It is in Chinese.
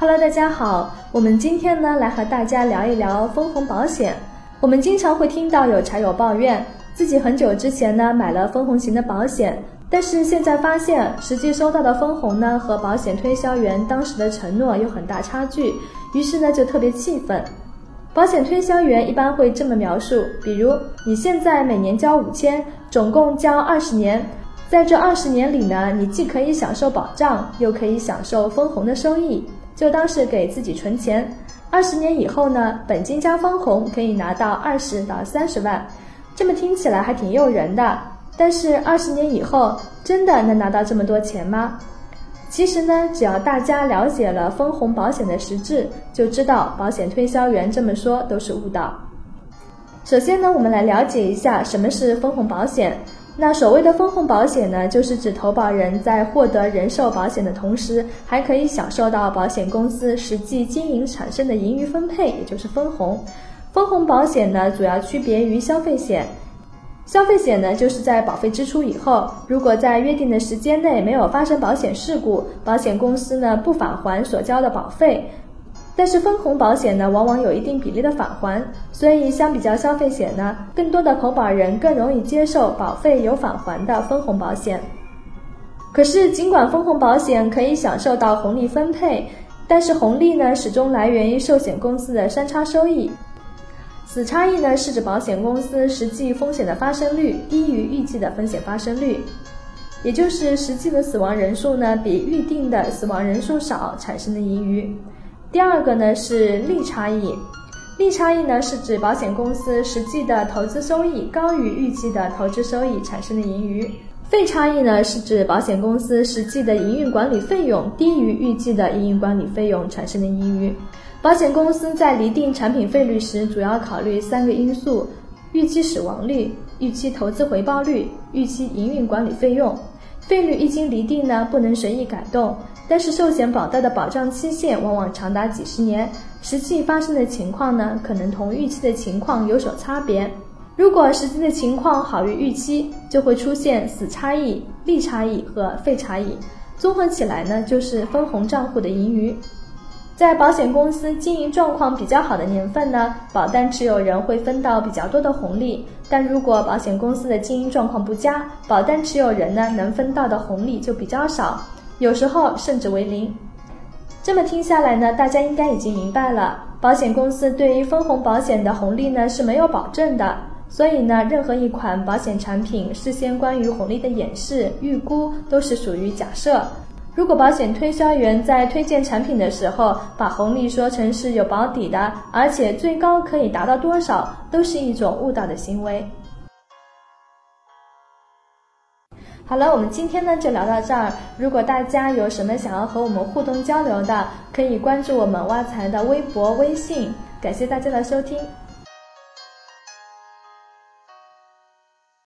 Hello，大家好，我们今天呢来和大家聊一聊分红保险。我们经常会听到有茶友抱怨，自己很久之前呢买了分红型的保险，但是现在发现实际收到的分红呢和保险推销员当时的承诺有很大差距，于是呢就特别气愤。保险推销员一般会这么描述，比如你现在每年交五千，总共交二十年，在这二十年里呢，你既可以享受保障，又可以享受分红的收益。就当是给自己存钱，二十年以后呢，本金加分红可以拿到二十到三十万，这么听起来还挺诱人的。但是二十年以后真的能拿到这么多钱吗？其实呢，只要大家了解了分红保险的实质，就知道保险推销员这么说都是误导。首先呢，我们来了解一下什么是分红保险。那所谓的分红保险呢，就是指投保人在获得人寿保险的同时，还可以享受到保险公司实际经营产生的盈余分配，也就是分红。分红保险呢，主要区别于消费险。消费险呢，就是在保费支出以后，如果在约定的时间内没有发生保险事故，保险公司呢不返还所交的保费。但是分红保险呢，往往有一定比例的返还，所以相比较消费险呢，更多的投保人更容易接受保费有返还的分红保险。可是，尽管分红保险可以享受到红利分配，但是红利呢，始终来源于寿险公司的三差收益。死差异呢，是指保险公司实际风险的发生率低于预计的风险发生率，也就是实际的死亡人数呢，比预定的死亡人数少产生的盈余。第二个呢是利差异，利差异呢是指保险公司实际的投资收益高于预计的投资收益产生的盈余。费差异呢是指保险公司实际的营运管理费用低于预计的营运管理费用产生的盈余。保险公司在厘定产品费率时，主要考虑三个因素：预期死亡率、预期投资回报率、预期营运管理费用。费率一经离定呢，不能随意改动。但是寿险保单的保障期限往往长达几十年，实际发生的情况呢，可能同预期的情况有所差别。如果实际的情况好于预期，就会出现死差异、利差异和费差异，综合起来呢，就是分红账户的盈余。在保险公司经营状况比较好的年份呢，保单持有人会分到比较多的红利；但如果保险公司的经营状况不佳，保单持有人呢能分到的红利就比较少。有时候甚至为零。这么听下来呢，大家应该已经明白了，保险公司对于分红保险的红利呢是没有保证的。所以呢，任何一款保险产品事先关于红利的演示、预估都是属于假设。如果保险推销员在推荐产品的时候把红利说成是有保底的，而且最高可以达到多少，都是一种误导的行为。好了，我们今天呢就聊到这儿。如果大家有什么想要和我们互动交流的，可以关注我们挖财的微博、微信。感谢大家的收听。